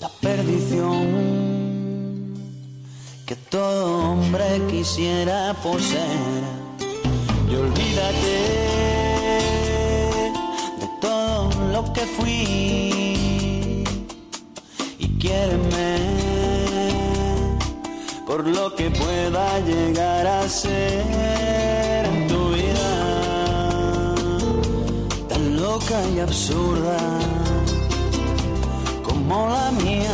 la perdición que todo hombre quisiera poseer. Y olvídate de todo lo que fui y quiéreme por lo que pueda llegar a ser en tu vida tan loca y absurda como la mía.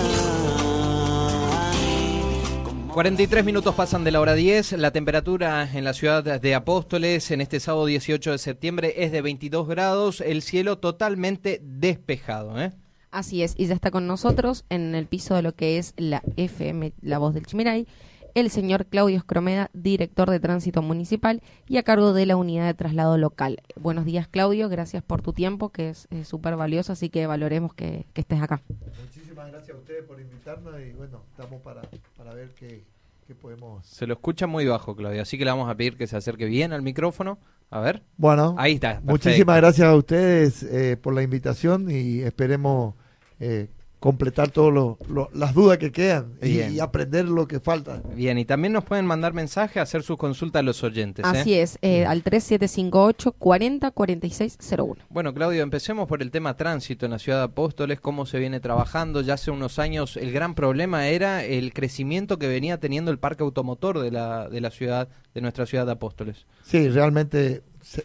43 minutos pasan de la hora 10. La temperatura en la ciudad de Apóstoles en este sábado 18 de septiembre es de 22 grados. El cielo totalmente despejado. ¿eh? Así es, y ya está con nosotros en el piso de lo que es la FM, la voz del Chimiray, el señor Claudio Escromeda, director de tránsito municipal y a cargo de la unidad de traslado local. Buenos días, Claudio, gracias por tu tiempo, que es súper valioso, así que valoremos que, que, estés acá. Muchísimas gracias a ustedes por invitarnos y bueno, estamos para, para ver qué, qué podemos... Se lo escucha muy bajo, Claudio, así que le vamos a pedir que se acerque bien al micrófono. A ver. Bueno, ahí está. Perfecto. Muchísimas gracias a ustedes eh, por la invitación y esperemos eh, completar todas las dudas que quedan y, y, aprender lo que falta. Bien, y también nos pueden mandar mensaje, hacer sus consultas a los oyentes. Así ¿eh? es, eh, al 3758 40 4601. Bueno, Claudio, empecemos por el tema tránsito en la ciudad de Apóstoles, cómo se viene trabajando. Ya hace unos años el gran problema era el crecimiento que venía teniendo el parque automotor de la, de la ciudad, de nuestra ciudad de Apóstoles. Sí, realmente se,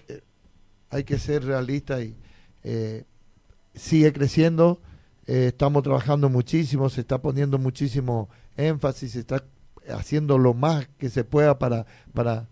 hay que ser realista y eh, sigue creciendo eh, estamos trabajando muchísimo, se está poniendo muchísimo énfasis, se está haciendo lo más que se pueda para, para,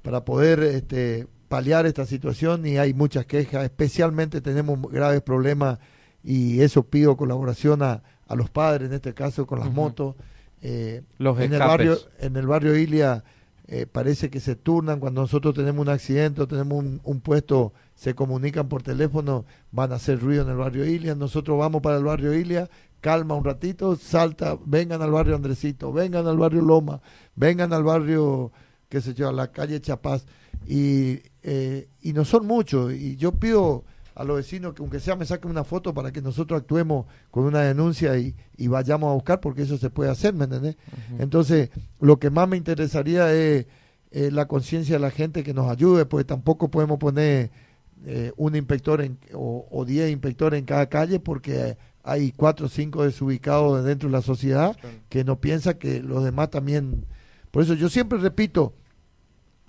para poder este, paliar esta situación y hay muchas quejas, especialmente tenemos graves problemas y eso pido colaboración a, a los padres, en este caso con las uh -huh. motos. Eh, los en, el barrio, en el barrio Ilia eh, parece que se turnan cuando nosotros tenemos un accidente o tenemos un, un, puesto, se comunican por teléfono, van a hacer ruido en el barrio Ilia, nosotros vamos para el barrio Ilia, calma un ratito, salta, vengan al barrio Andresito, vengan al barrio Loma, vengan al barrio, qué sé yo, a la calle Chapaz, y, eh, y no son muchos, y yo pido a los vecinos que aunque sea me saquen una foto para que nosotros actuemos con una denuncia y, y vayamos a buscar porque eso se puede hacer, ¿me entendés? Uh -huh. Entonces, lo que más me interesaría es, eh, la conciencia de la gente que nos ayude, porque tampoco podemos poner eh, un inspector en, o, o diez inspectores en cada calle porque hay cuatro o cinco desubicados dentro de la sociedad claro. que no piensan que los demás también... Por eso yo siempre repito,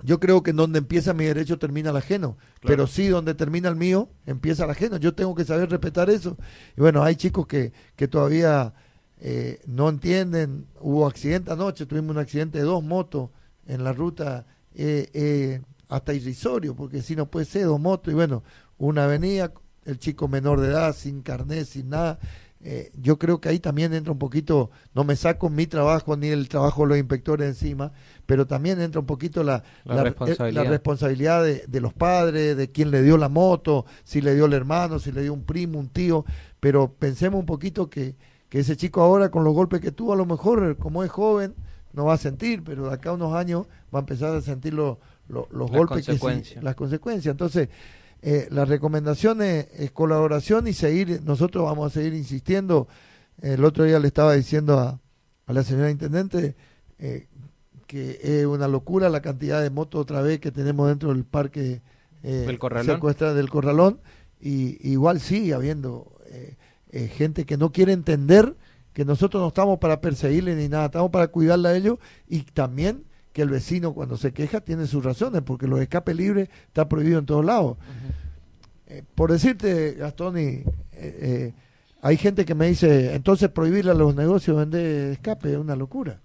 yo creo que en donde empieza mi derecho termina el ajeno, claro. pero sí donde termina el mío empieza el ajeno. Yo tengo que saber respetar eso. Y bueno, hay chicos que, que todavía eh, no entienden. Hubo accidente anoche, tuvimos un accidente de dos motos en la ruta eh, eh, hasta irrisorio, porque si no puede ser dos motos. Y bueno, una venía, el chico menor de edad, sin carnet, sin nada. Eh, yo creo que ahí también entra un poquito, no me saco mi trabajo ni el trabajo de los inspectores encima, pero también entra un poquito la, la, la responsabilidad, la responsabilidad de, de, los padres, de quién le dio la moto, si le dio el hermano, si le dio un primo, un tío, pero pensemos un poquito que, que ese chico ahora con los golpes que tuvo, a lo mejor como es joven, no va a sentir, pero de acá a unos años va a empezar a sentir lo, lo, los las golpes, consecuencias. Que sí, las consecuencias. Entonces, eh, la recomendación es, es, colaboración y seguir, nosotros vamos a seguir insistiendo. El otro día le estaba diciendo a, a la señora Intendente eh, que es una locura la cantidad de motos otra vez que tenemos dentro del parque eh, ¿El corralón? secuestra del corralón y igual sigue habiendo eh, eh, gente que no quiere entender que nosotros no estamos para perseguirle ni nada, estamos para cuidarla a ellos y también que el vecino cuando se queja tiene sus razones, porque los escapes libres está prohibido en todos lados. Uh -huh. eh, por decirte, Gastón, y, eh, eh, hay gente que me dice, entonces prohibirle a los negocios vender escape es una locura.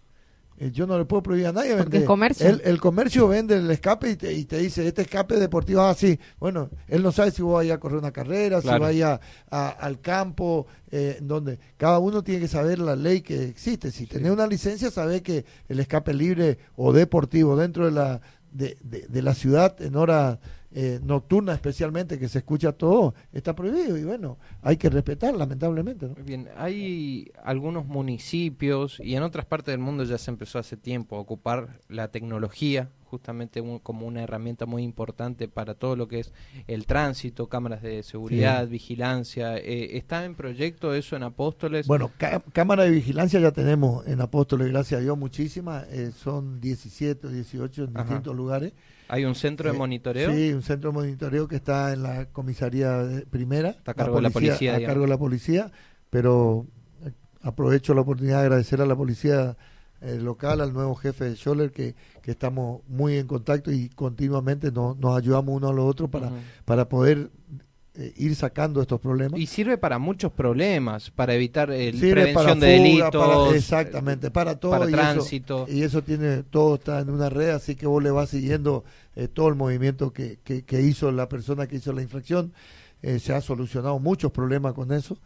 Eh, yo no le puedo prohibir a nadie vender. El comercio. El, el, comercio vende el escape y te, y te, dice, este escape deportivo, ah, sí. Bueno, él no sabe si vos vayas a correr una carrera, claro. si vaya a, al campo, eh, donde cada uno tiene que saber la ley que existe. Si sí. tenés una licencia, sabés que el escape libre o deportivo dentro de la, de, de, de la ciudad en hora eh, nocturna especialmente que se escucha todo está prohibido y bueno hay que respetar lamentablemente ¿no? bien hay algunos municipios y en otras partes del mundo ya se empezó hace tiempo a ocupar la tecnología justamente como una herramienta muy importante para todo lo que es el tránsito, cámaras de seguridad, vigilancia. Eh, ¿Está en proyecto eso en Apóstoles? Bueno, cámara de vigilancia ya tenemos en Apóstoles, gracias a Dios, muchísimas. Eh, son 17 o 18 en distintos lugares. ¿Hay un centro de eh, monitoreo? Sí, un centro de monitoreo que está en la comisaría primera. Está a cargo de la policía. A cargo de la policía, pero aprovecho la oportunidad de agradecer a la policía eh, local, al nuevo jefe de Scholler, que, que estamos muy en contacto y continuamente nos, nos ayudamos uno a los otros para, para poder eh, ir sacando estos problemas. Y sirve para muchos problemas, para evitar el prevención de delitos. exactamente, para todo. Para tránsito. y eso tiene, todo está en una red, así que vos le vas siguiendo eh, todo el movimiento que, que, hizo la persona que hizo la infracción. se ha solucionado muchos problemas con eso.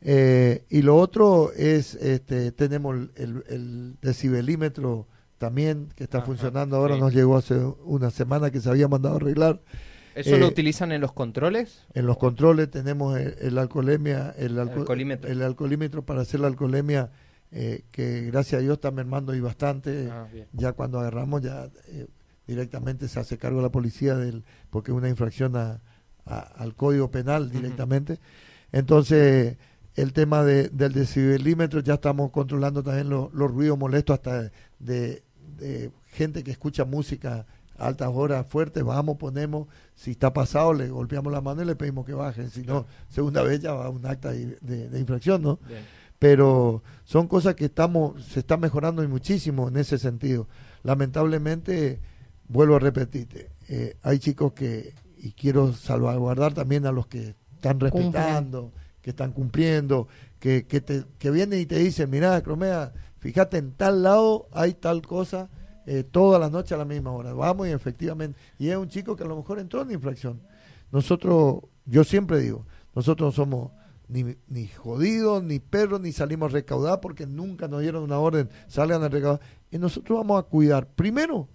Eh, y lo otro es, este, tenemos el, el decibelímetro también que está funcionando ahora, nos llegó hace una semana que se había mandado a arreglar. ¿Eso lo eh, utilizan en los controles? En los controles tenemos el, alcoholemia, el, alcoholímetro. para hacer la alcoholemia, eh, que gracias a Dios está mermando y bastante. Ah, ya cuando agarramos, ya directamente se hace cargo la policía, del porque es una infracción a, al código penal directamente. Entonces, el tema de, del decibelímetro, ya estamos controlando también los ruidos molestos hasta de, gente que escucha música altas horas fuertes, vamos, ponemos, si está pasado, le golpeamos la mano y le pedimos que bajen, si no, segunda vez ya va un acta de, infracción, ¿no? Pero son cosas que estamos, se está mejorando muchísimo en ese sentido. Lamentablemente, vuelvo a repetirte, eh, hay chicos que, y quiero salvaguardar también a los que están respetando, que están cumpliendo, que, que, te, que vienen y te dicen, mira, Cromea, fíjate, en tal lado hay tal cosa, eh, toda la noche a la misma hora. Vamos y efectivamente, y es un chico que a lo mejor entró en infracción. Nosotros, yo siempre digo, nosotros no somos ni, ni jodidos, ni perros, ni salimos a recaudar porque nunca nos dieron una orden, salgan a recaudar. Y nosotros vamos a cuidar, primero,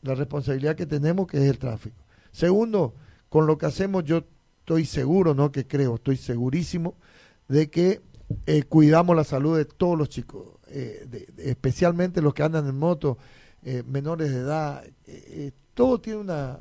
la responsabilidad que tenemos, que es el tráfico. Segundo, con lo que hacemos, yo estoy seguro, no que creo, estoy segurísimo de que eh, cuidamos la salud de todos los chicos, eh, especialmente los que andan en moto, eh, menores de edad. todo tiene una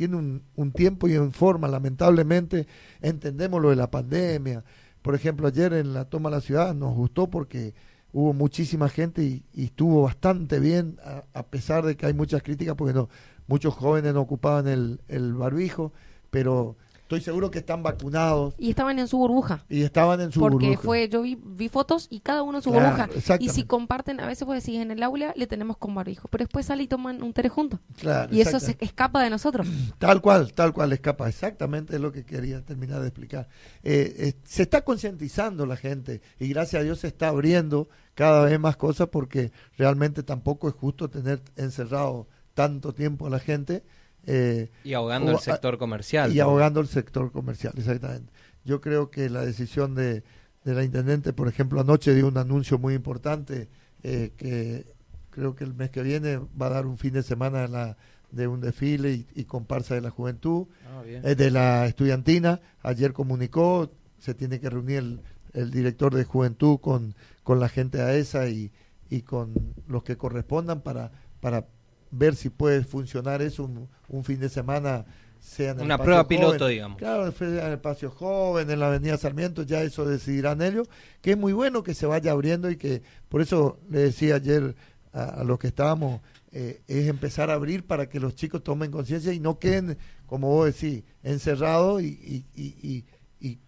tiene un, tiempo y en forma, lamentablemente entendemos lo de la pandemia. Por ejemplo, ayer en la toma de la ciudad nos gustó porque hubo muchísima gente y, estuvo bastante bien, a, pesar de que hay muchas críticas, porque no, muchos jóvenes no ocupaban el, el barbijo, pero Estoy seguro que están vacunados. Y estaban en su burbuja. Y estaban en su burbuja. Porque fue, yo vi, vi, fotos y cada uno en su burbuja. Y si comparten, a veces pues decir en el aula le tenemos con barbijo, pero después sale y toman un té juntos. Claro, y eso se escapa de nosotros. Tal cual, tal cual escapa. Exactamente es lo que quería terminar de explicar. Eh, eh, se está concientizando la gente y gracias a Dios se está abriendo cada vez más cosas porque realmente tampoco es justo tener encerrado tanto tiempo a la gente eh, y ahogando el sector comercial. Y ahogando el sector comercial, exactamente. Yo creo que la decisión de, de la intendente, por ejemplo, anoche dio un anuncio muy importante eh, que creo que el mes que viene va a dar un fin de semana la, de un desfile y, comparsa de la juventud, ah, eh, de la estudiantina. Ayer comunicó, se tiene que reunir el, el director de juventud con, con la gente a esa y, y con los que correspondan para, para ver si puede funcionar eso un, fin de semana sea en una prueba piloto digamos. Claro en el espacio joven en la avenida Sarmiento ya eso decidirán ellos que es muy bueno que se vaya abriendo y que por eso le decía ayer a, los que estábamos eh, es empezar a abrir para que los chicos tomen conciencia y no queden como vos decís encerrados y, y, y,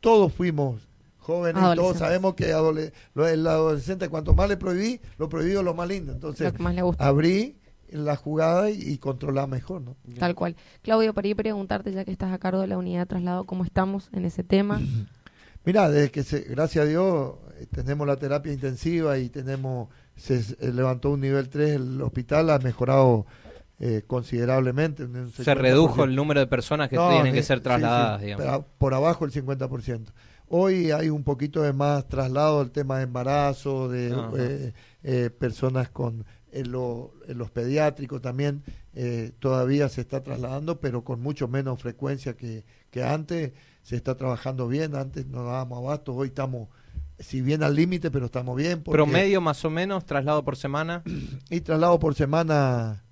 todos fuimos jóvenes todos sabemos que el adolescente cuanto más le prohibí lo prohibido lo más lindo. Entonces abrí la jugada y, controlar mejor, ¿no? Tal cual. Claudio, para ir preguntarte, ya que estás a cargo de la unidad de traslado, ¿cómo estamos en ese tema? Mira, desde que, se, gracias a Dios, eh, tenemos la terapia intensiva y tenemos, se levantó un nivel 3 el hospital, ha mejorado eh, considerablemente. Se redujo el número de personas que tienen que ser trasladadas, digamos. por abajo el 50%. Hoy hay un poquito de más traslado del tema de embarazo, de eh, personas con en, los pediátricos también eh, todavía se está trasladando, pero con mucho menos frecuencia que, que antes. Se está trabajando bien, antes no dábamos abasto, hoy estamos, si bien al límite, pero estamos bien. ¿Promedio más o menos, traslado por semana? Y traslado por semana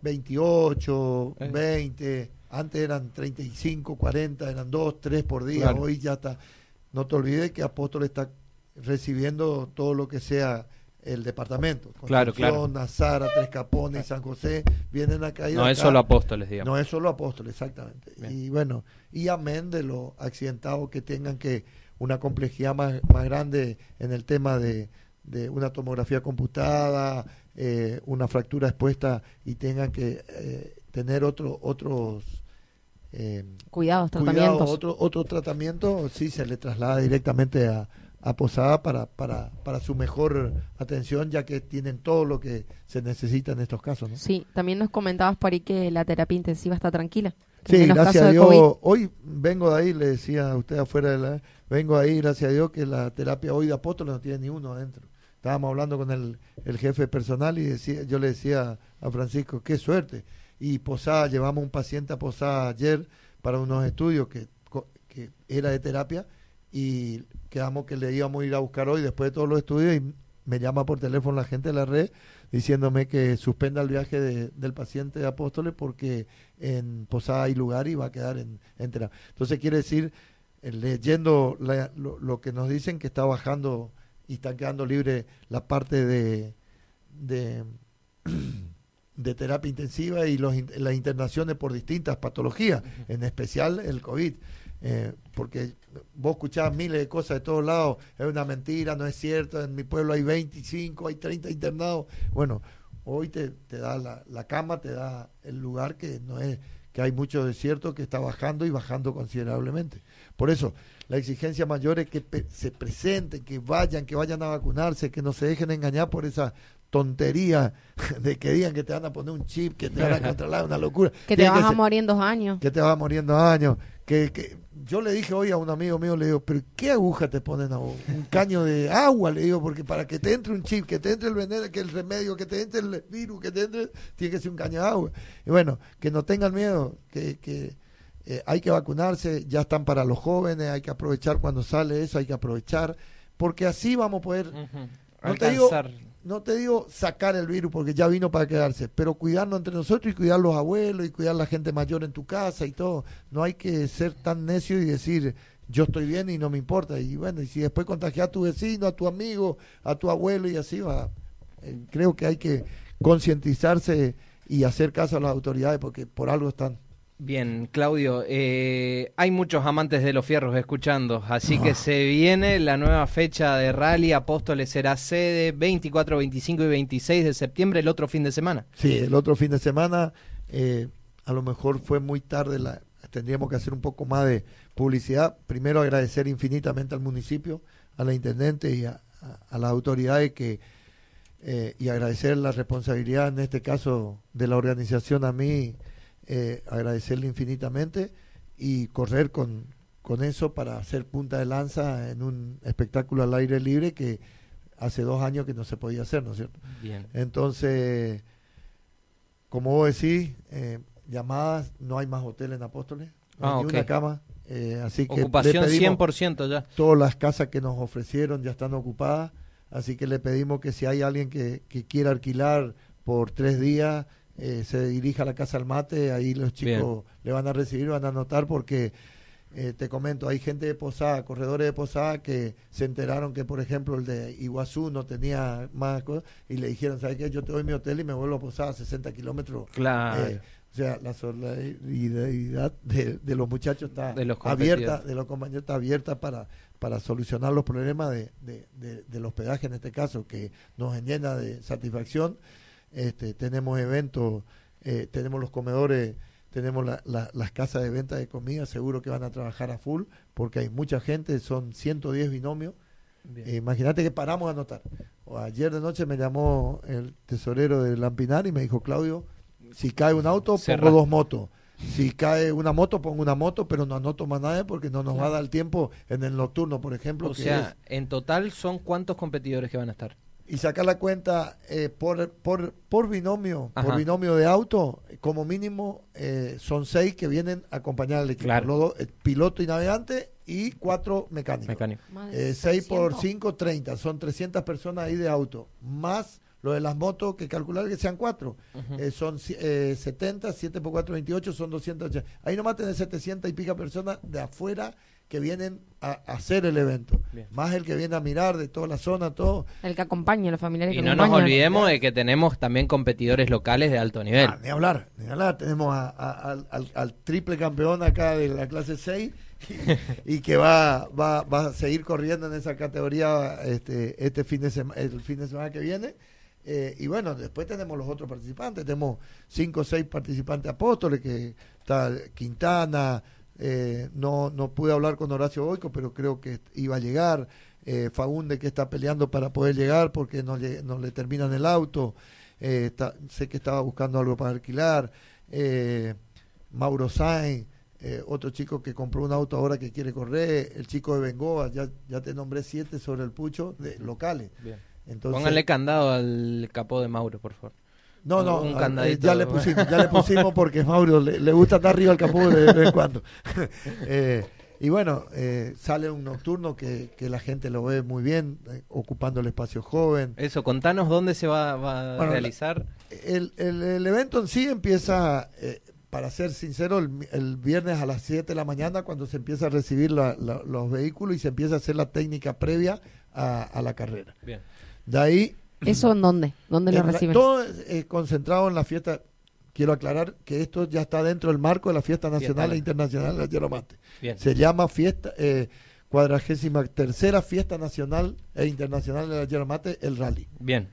28, Eh. 20, antes eran 35, 40, eran 2, 3 por día, Claro. hoy ya está. No te olvides que Apóstol está recibiendo todo lo que sea el departamento. Claro, claro. Nazara, Tres Capones, San José, vienen a caer No es acá. solo apóstoles, digamos. No es solo apóstol, exactamente. Bien. Y bueno, y amén de los accidentados que tengan que una complejidad más, más grande en el tema de, de una tomografía computada, eh, una fractura expuesta y tengan que eh, tener otro, otros eh, Cuidados, cuidado, tratamientos. otro, otro tratamiento, sí se le traslada directamente a, a Posada para, para, para su mejor atención, ya que tienen todo lo que se necesita en estos casos. ¿no? Sí, también nos comentabas ahí que la terapia intensiva está tranquila. Sí, gracias a de Dios. Hoy vengo de ahí, le decía a usted afuera de la. Vengo ahí, gracias a Dios, que la terapia hoy de apóstoles no tiene ni uno adentro. Estábamos hablando con el, el jefe personal y decía, yo le decía a Francisco, qué suerte. Y Posada, llevamos un paciente a Posada ayer para unos estudios que, que era de terapia y quedamos que le íbamos a ir a buscar hoy después de todos los estudios y me llama por teléfono la gente de la red diciéndome que suspenda el viaje de- del paciente de Apóstoles porque en Posada hay lugar y va a quedar en, en terapia. Entonces quiere decir, eh, leyendo la- lo, lo que nos dicen que está bajando y está quedando libre la parte de, de, de terapia intensiva y los, in- las internaciones por distintas patologías, en especial el COVID. Eh, porque vos escuchás miles de cosas de todos lados, es una mentira, no es cierto, en mi pueblo hay 25, hay 30 internados. Bueno, hoy te, te da la, la cama, te da el lugar que no es, que hay mucho desierto que está bajando y bajando considerablemente. Por eso, la exigencia mayor es que pe- se presenten, que vayan, que vayan a vacunarse, que no se dejen engañar por esa tontería de que digan que te van a poner un chip, que te van a controlar, una locura. que te vas a morir en dos años. que te vas muriendo años. Que, que yo le dije hoy a un amigo mío, le digo, pero ¿qué aguja te ponen a vos? Un caño de agua, le digo, porque para que te entre un chip, que te entre el veneno, que el remedio, que te entre el virus, que te entre, tiene que ser un caño de agua. Y bueno, que no tengan miedo, que, que eh, hay que vacunarse, ya están para los jóvenes, hay que aprovechar cuando sale eso, hay que aprovechar, porque así vamos a poder. No te digo- Alcanzar. No te digo sacar el virus porque ya vino para quedarse, pero cuidarnos entre nosotros y cuidar los abuelos y cuidar la gente mayor en tu casa y todo. No hay que ser tan necio y decir yo estoy bien y no me importa. Y bueno, y si después contagias a tu vecino, a tu amigo, a tu abuelo y así va. Eh, creo que hay que concientizarse y hacer caso a las autoridades porque por algo están. Bien, Claudio, eh, hay muchos amantes de los fierros escuchando, así Ah. que se viene la nueva fecha de rally. Apóstoles será sede 24, 25 y 26 de septiembre, el otro fin de semana. Sí, el otro fin de semana eh, a lo mejor fue muy tarde, la, tendríamos que hacer un poco más de publicidad. Primero agradecer infinitamente al municipio, a la intendente y a, a- a las autoridades que eh, y agradecer la responsabilidad en este caso de la organización a mí, eh, agradecerle infinitamente y correr con, con eso para hacer punta de lanza en un espectáculo al aire libre que hace dos años que no se podía hacer, ¿no es cierto? Bien. Entonces, como vos decís, eh, llamadas, no hay más hotel en Apóstoles, no Ah, una cama, eh, así que Ocupación pedimos- 100% ya. todas las casas que nos ofrecieron ya están ocupadas, así que le pedimos que si hay alguien que, que quiera alquilar por tres días, eh, se dirija a la Casa al Mate, ahí los chicos le van a recibir, van a anotar porque... eh, te comento, hay gente de Posada, corredores de Posada que se enteraron que, por ejemplo, el de Iguazú no tenía más cosas y le dijeron, ¿sabes qué? Yo te doy mi hotel y me vuelvo a Posada, 60 kilómetros. Claro. Eh, o sea, la solidaridad de, de los muchachos está De los abierta, de los compañeros está abierta para, para solucionar los problemas de, de, de- del hospedaje en este caso, que nos llena de satisfacción. Este, tenemos eventos, eh, tenemos los comedores, tenemos la- la- las casas de venta de comida, seguro que van a trabajar a full, porque hay mucha gente, son 110 binomios. Eh, Imagínate que paramos a anotar. O ayer de noche me llamó el tesorero de Lampinar y me dijo, Claudio, si cae un auto, Cerra. pongo dos motos. Si cae una moto, pongo una moto, pero no anoto más nada porque no nos va a dar tiempo en el nocturno, por ejemplo. o que sea, en total son cuántos competidores que van a estar. Y sacar la cuenta eh, por, por, por binomio, Ajá. por binomio de auto, como mínimo eh, son seis que vienen a acompañar al equipo. Claro. Los dos, eh, piloto y navegante y cuatro mecánicos. Mecánico. Eh, 6 por 600. 5, 30. Son 300 personas ahí de auto. Más Lo de las motos, que calcular que sean cuatro. Ujú. Eh, son eh, 70, 7 por 4, 28, son 280. Ahí nomás tenés 700 y pica personas de afuera que vienen a, a hacer el evento. Bien. Más el que viene a mirar de toda la zona, todo. El que acompaña, los familiares Y que no nos olvidemos de que tenemos también competidores locales de alto nivel. Ah, ni hablar, ni hablar. Tenemos a- a- al, al- al triple campeón acá de la clase 6 y, y que va, va, va a seguir corriendo en esa categoría este, este fin de semana, el fin de semana que viene. Eh, y bueno, después tenemos los otros participantes. Tenemos cinco o seis participantes apóstoles, que está Quintana. Eh, no, no pude hablar con Horacio Boico, pero creo que iba a llegar. Eh, Fagunde que está peleando para poder llegar porque no le, no le terminan el auto. Eh, está- sé que estaba buscando algo para alquilar. Eh, Mauro Sainz, eh, otro chico que compró un auto ahora que quiere correr. El chico de Bengoa, ya, ya te nombré siete sobre el pucho de locales. Bien. Entonces, Pónganle candado al capó de Mauro, por favor. No, no, un candadito. eh, ya le pusimos, ya le pusimos porque Mauro le, le gusta estar arriba al capó de vez en cuando. Eh, y bueno, eh, sale un nocturno que, que la gente lo ve muy bien, eh, ocupando el espacio joven. Eso, contanos dónde se va, va a la- realizar. El, el- el evento en sí empieza, eh, para ser sincero, el, viernes a las 7 de la mañana cuando se empieza a recibir la- la- los vehículos y se empieza a hacer la técnica previa a, a la carrera. Bien. De ahí... ¿Eso en dónde? ¿Dónde lo reciben? todo es, eh, concentrado en la fiesta. Quiero aclarar que esto ya está dentro del marco de la fiesta nacional e internacional de la Mate. Bien. Se llama fiesta eh, cuadragésima tercera fiesta nacional e internacional de la Tierra Mate, el rally. Bien.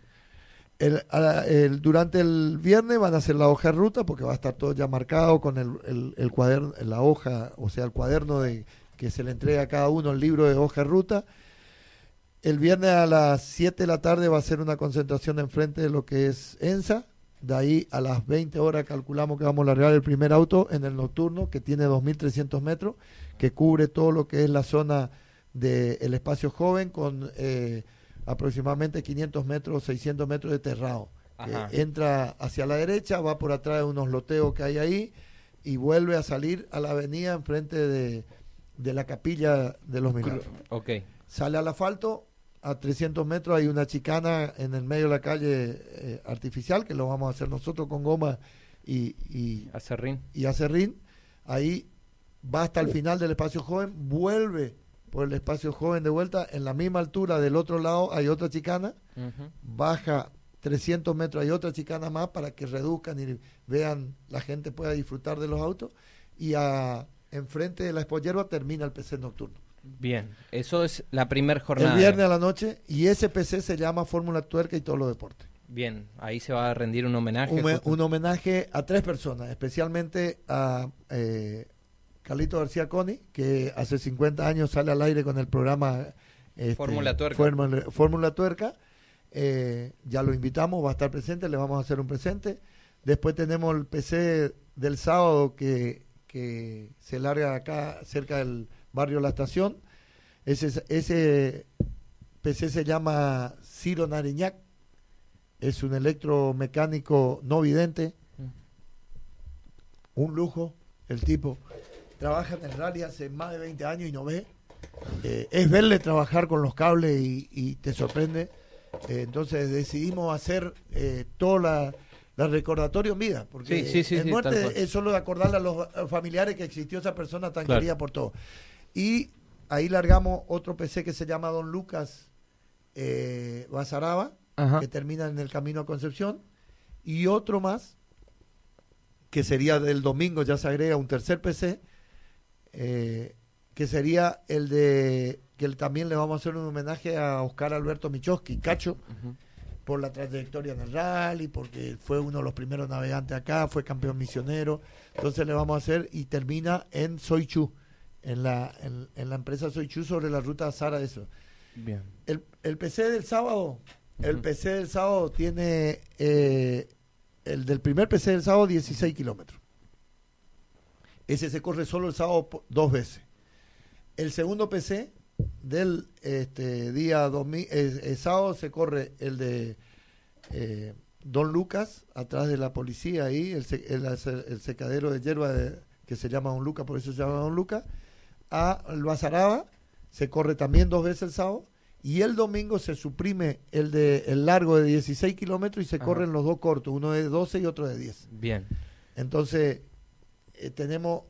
El, a la- el- durante el viernes van a hacer la hoja de ruta porque va a estar todo ya marcado con el, el- el cuaderno, la hoja, o sea, el cuaderno de que se le entrega a cada uno el libro de hoja de ruta. El viernes a las 7 de la tarde va a ser una concentración enfrente de lo que es ENSA. De ahí a las 20 horas calculamos que vamos a largar el primer auto en el nocturno que tiene 2.300 metros, que cubre todo lo que es la zona del espacio joven con eh, aproximadamente 500 metros, 600 metros de terrado. que entra hacia la derecha, va por atrás de unos loteos que hay ahí y vuelve a salir a la avenida enfrente de, de la capilla de los milagros. Ok. Sale al asfalto, a 300 metros hay una chicana en el medio de la calle eh, artificial, que lo vamos a hacer nosotros con goma y, y, Acerrín. y acerrín. Ahí va hasta el final del espacio joven, vuelve por el espacio joven de vuelta, en la misma altura del otro lado hay otra chicana, baja 300 metros, hay otra chicana más para que reduzcan y vean, la gente pueda disfrutar de los autos. Y a, enfrente de la Expo termina el PC nocturno. Bien. Eso es la primer jornada. El viernes a la noche, y ese PC se llama Fórmula Tuerca y todos los deportes. Bien. Ahí se va a rendir un homenaje. Un, homenaje a tres personas, especialmente a eh, Carlito García Coni, que hace 50 años sale al aire con el programa este, Fórmula Tuerca. Fórmula, Fórmula Tuerca. Eh, ya lo invitamos, va a estar presente, le vamos a hacer un presente. Después tenemos el PC del sábado que, que se larga acá cerca del barrio La Estación. Ese, ese PC se llama Ciro Nariñac. Es un electromecánico no vidente. Un lujo, el tipo. Trabaja en el rally hace más de 20 años y no ve. Eh, es verle trabajar con los cables y, y te sorprende. Eh, entonces decidimos hacer eh, todo la, la recordatorio en vida. Porque Sí, sí, sí, en sí, tal muerte es solo de acordarle a los familiares que existió esa persona tan Claro. querida por todo. Y ahí largamos otro PC que se llama Don Lucas eh, Basaraba, Ajá. que termina en el camino a Concepción, y otro más, que sería del domingo, ya se agrega un tercer PC, eh, que sería el de, que también le vamos a hacer un homenaje a Oscar Alberto Michoski, Cacho, por la trayectoria en el rally, porque fue uno de los primeros navegantes acá, fue campeón misionero, entonces le vamos a hacer y termina en Soichu, en la, en, en la empresa Soichu sobre la ruta Sara eso. Bien. El, el PC del sábado, el. PC del sábado tiene, eh, el del primer PC del sábado 16 kilómetros. Ese se corre solo el sábado dos veces. El segundo PC del este, día 2000, eh, eh, sábado se corre el de eh, Don Lucas, atrás de la policía ahí, el, el, el secadero de hierba de- que se llama Don Lucas, por eso se llama Don Lucas, a el Bazaraba, se corre también dos veces el sábado, Y el domingo se suprime el de el largo de 16 kilómetros y se Ajá. corren los dos cortos, uno de 12 y otro de 10. Bien. Entonces, eh, tenemos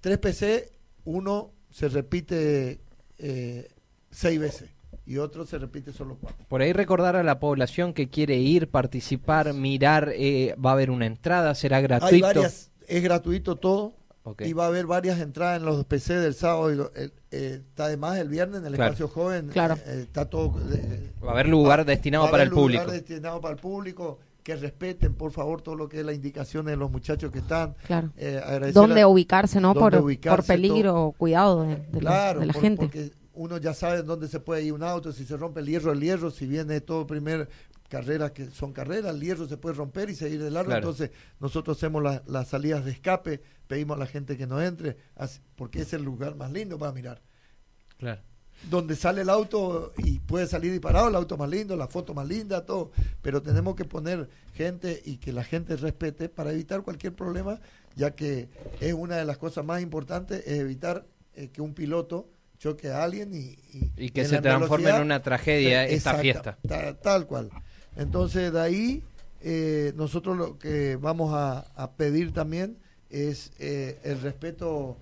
tres PC, uno se repite eh, seis veces y otro se repite solo cuatro. Por ahí recordar a la población que quiere ir, participar, mirar, eh, va a haber una entrada, será gratuito. Hay varias, es gratuito todo Y va a haber varias entradas en los PC del sábado. Y lo- eh, está además el viernes en el Claro. espacio joven. Claro. eh, está todo. eh, Va a haber lugar va- destinado va a para haber el público. lugar destinado para el público. Que respeten, por favor, todo lo que es las indicaciones de los muchachos que están. Claro. Eh, ¿Dónde a- ubicarse, no? dónde Por, ubicarse, por peligro o cuidado de, de la- Claro, de la por- gente. porque uno ya sabe dónde se puede ir un auto, si se rompe el hierro, el hierro, si viene todo primer carreras que son carreras, el hierro se puede romper y seguir de largo, Claro. entonces nosotros hacemos la- las salidas de escape, pedimos a la gente que no entre, así- porque es el lugar más lindo para mirar. Claro. Donde sale el auto y puede salir disparado, el auto más lindo, la foto más linda, todo, pero tenemos que poner gente y que la gente respete para evitar cualquier problema, ya que es una de las cosas más importantes, es evitar eh, que un piloto choque a alguien y, Y que se transforme en una tragedia esta Exacta, fiesta. ta- tal cual. Entonces, de ahí, eh, nosotros lo que vamos a, a pedir también es eh, el respeto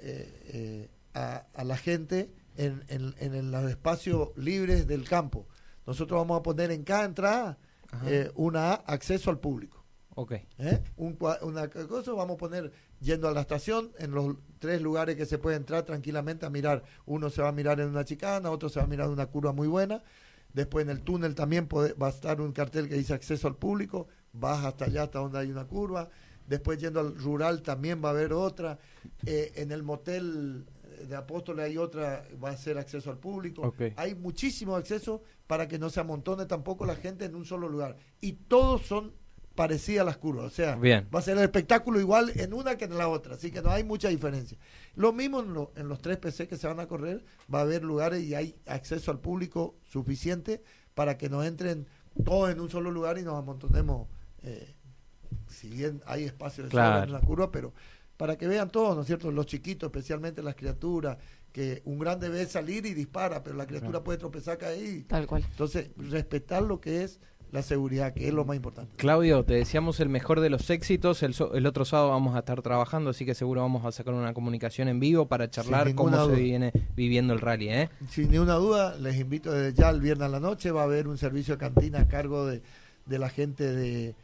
eh, eh, a, a la gente en, en- en los espacios libres del campo. Nosotros vamos a poner en cada entrada eh, una acceso al público. Ok. Un una cosa vamos a poner yendo a la estación en los tres lugares que se puede entrar tranquilamente a mirar. Uno se va a mirar en una chicana, otro se va a mirar en una curva muy buena. Después en el túnel también puede- va a estar un cartel que dice acceso al público. Vas hasta allá, hasta donde hay una curva. Después yendo al rural también va a haber otra. Eh, en el motel de Apóstoles hay otra, va a ser acceso al público. Hay muchísimo acceso para que no se amontone tampoco la gente en un solo lugar. Y todos son parecidas las curvas. O sea, Bien. va a ser el espectáculo igual en una que en la otra. Así que no hay mucha diferencia. Lo mismo en, lo- en los tres PC que se van a correr, va a haber lugares y hay acceso al público suficiente para que nos entren todos en un solo lugar y nos amontonemos. eh, si bien hay espacio de Claro. en la curva, pero para que vean todos, ¿no es cierto? Los chiquitos, especialmente las criaturas, que un grande ve salir y dispara, pero la criatura puede tropezar, caer y Tal cual. entonces, respetar lo que es la seguridad, que es lo más importante. Claudio, te deseamos el mejor de los éxitos. El, so- el otro sábado vamos a estar trabajando, así que seguro vamos a sacar una comunicación en vivo para charlar cómo se viene viviendo el rally. ¿eh? Sin ninguna duda, les invito desde ya el viernes a la noche, va a haber un servicio de cantina a cargo de, de la gente de,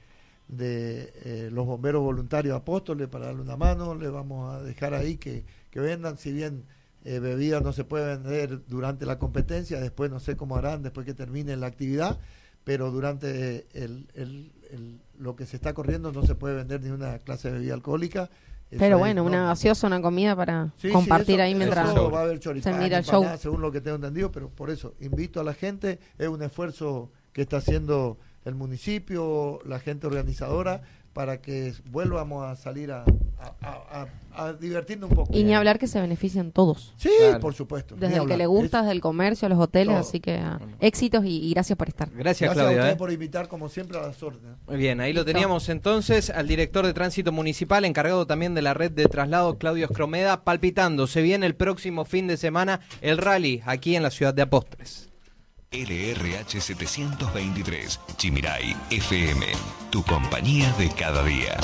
de eh, los bomberos voluntarios apóstoles para darle una mano, le vamos a dejar ahí que, que vendan, si bien eh, bebidas no se puede vender durante la competencia, después no sé cómo harán después que termine la actividad, pero durante el, el- el- lo que se está corriendo no se puede vender ni una clase de bebida alcohólica. Eso Pero es bueno, una norma. gaseosa, una comida para Sí, sí, compartir eso- ahí mientras... eso va a haber choripán, se mira el show. según lo que tengo entendido, pero por eso invito a la gente, es un esfuerzo que está haciendo el municipio, la gente organizadora, para que vuelvamos a salir a, a, a- a- a divertirnos un poco. Y ni hablar que se benefician todos. Sí, Claro. por supuesto. Desde el que le gusta, Es- desde el comercio, a los hoteles, Todo. así que ah, Bueno. éxitos y, y gracias por estar. Gracias, Gracias a Claudio. ustedes ¿eh? por invitar, como siempre, a las órdenes. Muy bien, ahí lo teníamos entonces al director de tránsito municipal, encargado también de la red de traslado, Claudio Escromeda, palpitando. Se viene el próximo fin de semana el rally aquí en la ciudad de Apóstoles. LRH 723, Chimiray FM, tu compañía de cada día.